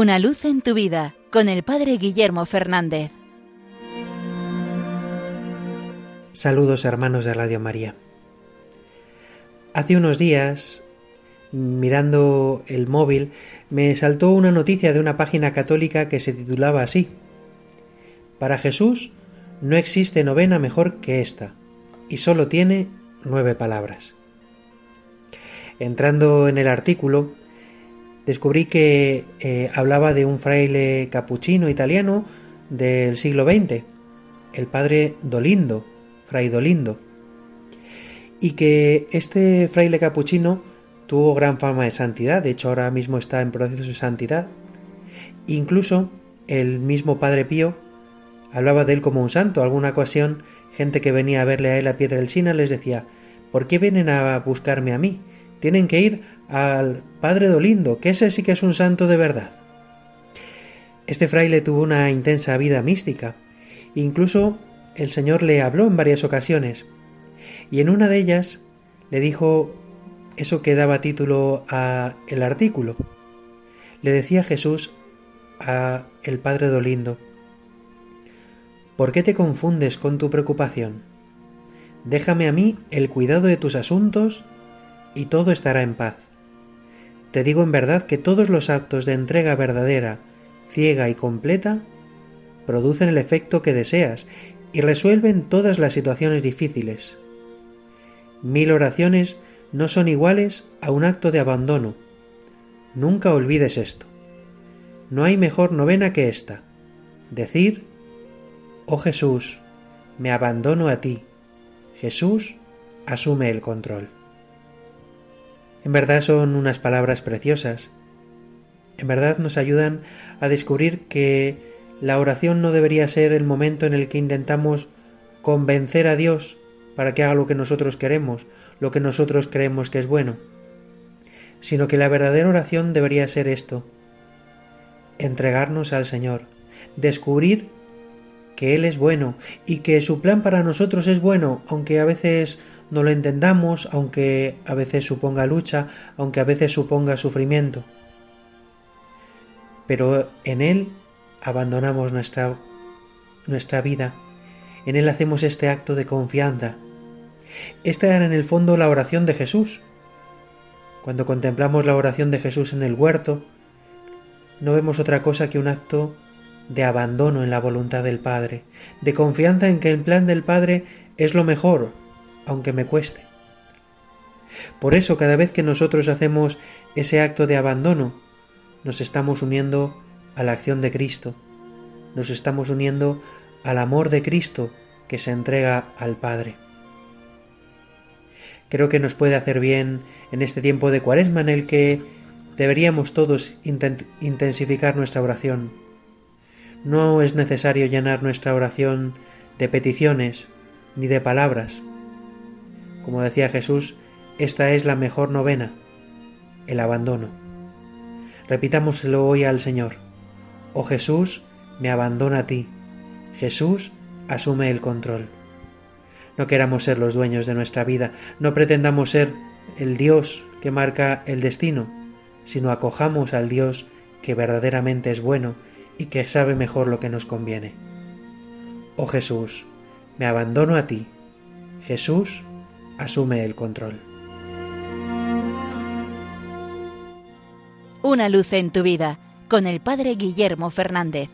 Una luz en tu vida con el Padre Guillermo Fernández. Saludos hermanos de Radio María. Hace unos días, mirando el móvil, me saltó una noticia de una página católica que se titulaba así. Para Jesús no existe novena mejor que esta, y solo tiene nueve palabras. Entrando en el artículo, descubrí que eh, hablaba de un fraile capuchino italiano del siglo XX, el padre Dolindo, fray Dolindo, y que este fraile capuchino tuvo gran fama de santidad, de hecho ahora mismo está en proceso de santidad. Incluso el mismo Padre Pío hablaba de él como un santo. Alguna ocasión, gente que venía a verle a él a Piedra del Sina les decía, ¿por qué vienen a buscarme a mí? Tienen que ir al Padre Dolindo, que ese sí que es un santo de verdad. Este fraile tuvo una intensa vida mística. Incluso el Señor le habló en varias ocasiones. Y en una de ellas le dijo eso que daba título a el artículo. Le decía Jesús a el Padre Dolindo, ¿por qué te confundes con tu preocupación? Déjame a mí el cuidado de tus asuntos y todo estará en paz. Te digo en verdad que todos los actos de entrega verdadera, ciega y completa producen el efecto que deseas y resuelven todas las situaciones difíciles. Mil oraciones no son iguales a un acto de abandono. Nunca olvides esto. No hay mejor novena que esta. Decir, oh Jesús, me abandono a ti. Jesús asume el control. En verdad son unas palabras preciosas. En verdad nos ayudan a descubrir que la oración no debería ser el momento en el que intentamos convencer a Dios para que haga lo que nosotros queremos, lo que nosotros creemos que es bueno, sino que la verdadera oración debería ser esto, entregarnos al Señor, descubrir que Él es bueno y que su plan para nosotros es bueno, aunque a veces no lo entendamos, aunque a veces suponga lucha, aunque a veces suponga sufrimiento. Pero en Él abandonamos nuestra, nuestra vida, en Él hacemos este acto de confianza, esta era en el fondo la oración de Jesús. Cuando contemplamos la oración de Jesús en el huerto, no vemos otra cosa que un acto de abandono en la voluntad del Padre, de confianza en que el plan del Padre es lo mejor, aunque me cueste. Por eso cada vez que nosotros hacemos ese acto de abandono, nos estamos uniendo a la acción de Cristo, nos estamos uniendo al amor de Cristo que se entrega al Padre creo que nos puede hacer bien en este tiempo de cuaresma en el que deberíamos todos intensificar nuestra oración. No es necesario llenar nuestra oración de peticiones ni de palabras. Como decía Jesús, esta es la mejor novena, el abandono. Repitámoselo hoy al Señor. Oh Jesús, me abandono a ti. Jesús, asume el control. No queramos ser los dueños de nuestra vida, no pretendamos ser el Dios que marca el destino, sino acojamos al Dios que verdaderamente es bueno y que sabe mejor lo que nos conviene. Oh Jesús, me abandono a ti. Jesús, asume el control. Una luz en tu vida con el Padre Guillermo Fernández.